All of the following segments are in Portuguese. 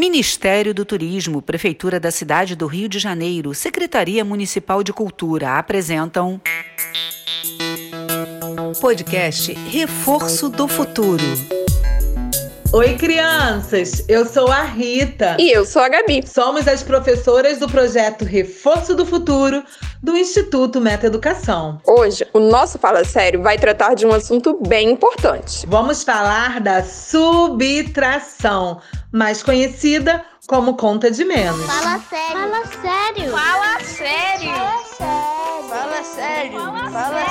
Ministério do Turismo, Prefeitura da Cidade do Rio de Janeiro, Secretaria Municipal de Cultura apresentam. Podcast Reforço do Futuro. Oi, crianças! Eu sou a Rita. E eu sou a Gabi. Somos as professoras do projeto Reforço do Futuro do Instituto Meta Educação. Hoje, o nosso Fala Sério vai tratar de um assunto bem importante. Vamos falar da subtração, mais conhecida como conta de menos. Fala sério. Fala sério. Fala sério. Fala sério. Fala sério. Fala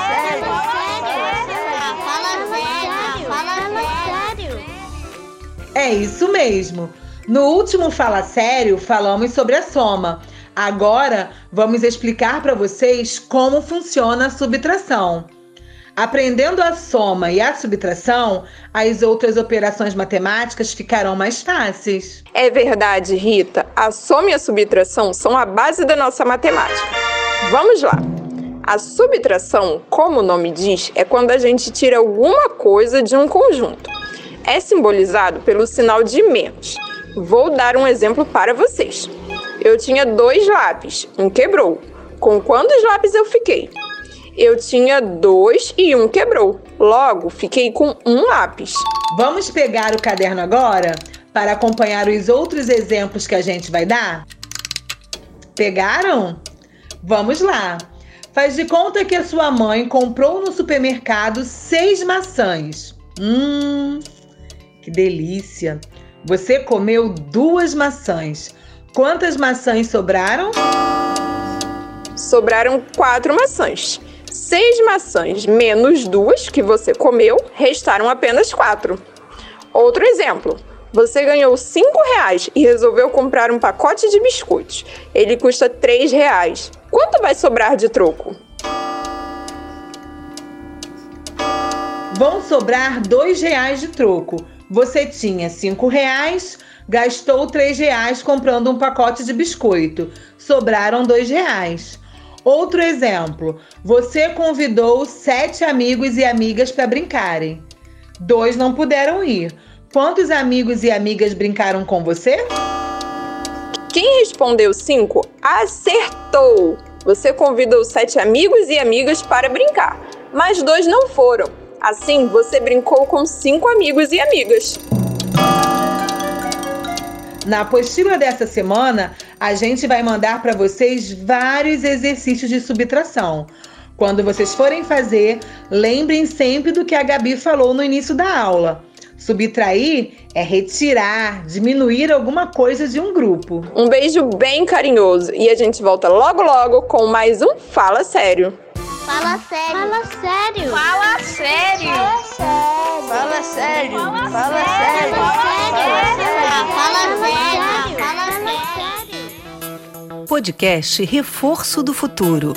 É isso mesmo. No último Fala Sério, falamos sobre a soma. Agora, vamos explicar para vocês como funciona a subtração. Aprendendo a soma e a subtração, as outras operações matemáticas ficarão mais fáceis. É verdade, Rita. A soma e a subtração são a base da nossa matemática. Vamos lá. A subtração, como o nome diz, é quando a gente tira alguma coisa de um conjunto. É simbolizado pelo sinal de menos. Vou dar um exemplo para vocês. Eu tinha dois lápis, um quebrou. Com quantos lápis eu fiquei? Eu tinha dois e um quebrou. Logo, fiquei com um lápis. Vamos pegar o caderno agora para acompanhar os outros exemplos que a gente vai dar? Pegaram? Vamos lá. Faz de conta que a sua mãe comprou no supermercado seis maçãs. Hum, que delícia! Você comeu duas maçãs. Quantas maçãs sobraram? Sobraram quatro maçãs. Seis maçãs menos duas que você comeu, restaram apenas quatro. Outro exemplo. Você ganhou cinco reais e resolveu comprar um pacote de biscoitos. Ele custa três reais. Quanto vai sobrar de troco? Vão sobrar dois reais de troco. Você tinha cinco reais, gastou três reais comprando um pacote de biscoito. Sobraram dois reais. Outro exemplo: você convidou sete amigos e amigas para brincarem. Dois não puderam ir. Quantos amigos e amigas brincaram com você? Quem respondeu cinco acertou. Você convidou sete amigos e amigas para brincar, mas dois não foram. Assim, você brincou com cinco amigos e amigas. Na apostila dessa semana, a gente vai mandar para vocês vários exercícios de subtração. Quando vocês forem fazer, lembrem sempre do que a Gabi falou no início da aula. Subtrair é retirar, diminuir alguma coisa de um grupo. Um beijo bem carinhoso e a gente volta logo logo com mais um Fala Sério. Fala sério. Fala sério. Fala sério. Fala sério. Fala sério. Fala sério. Fala sério. Fala Fala sério. Podcast Reforço do Futuro.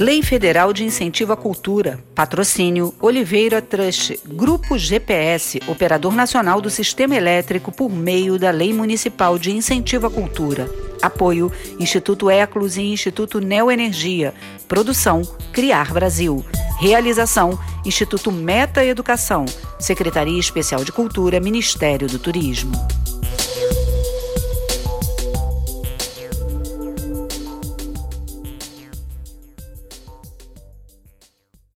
Lei Federal de Incentivo à Cultura. Patrocínio Oliveira Trust. Grupo GPS, Operador Nacional do Sistema Elétrico por meio da Lei Municipal de Incentivo à Cultura. Apoio Instituto Eclos e Instituto Neoenergia. Produção Criar Brasil. Realização Instituto Meta Educação. Secretaria Especial de Cultura, Ministério do Turismo.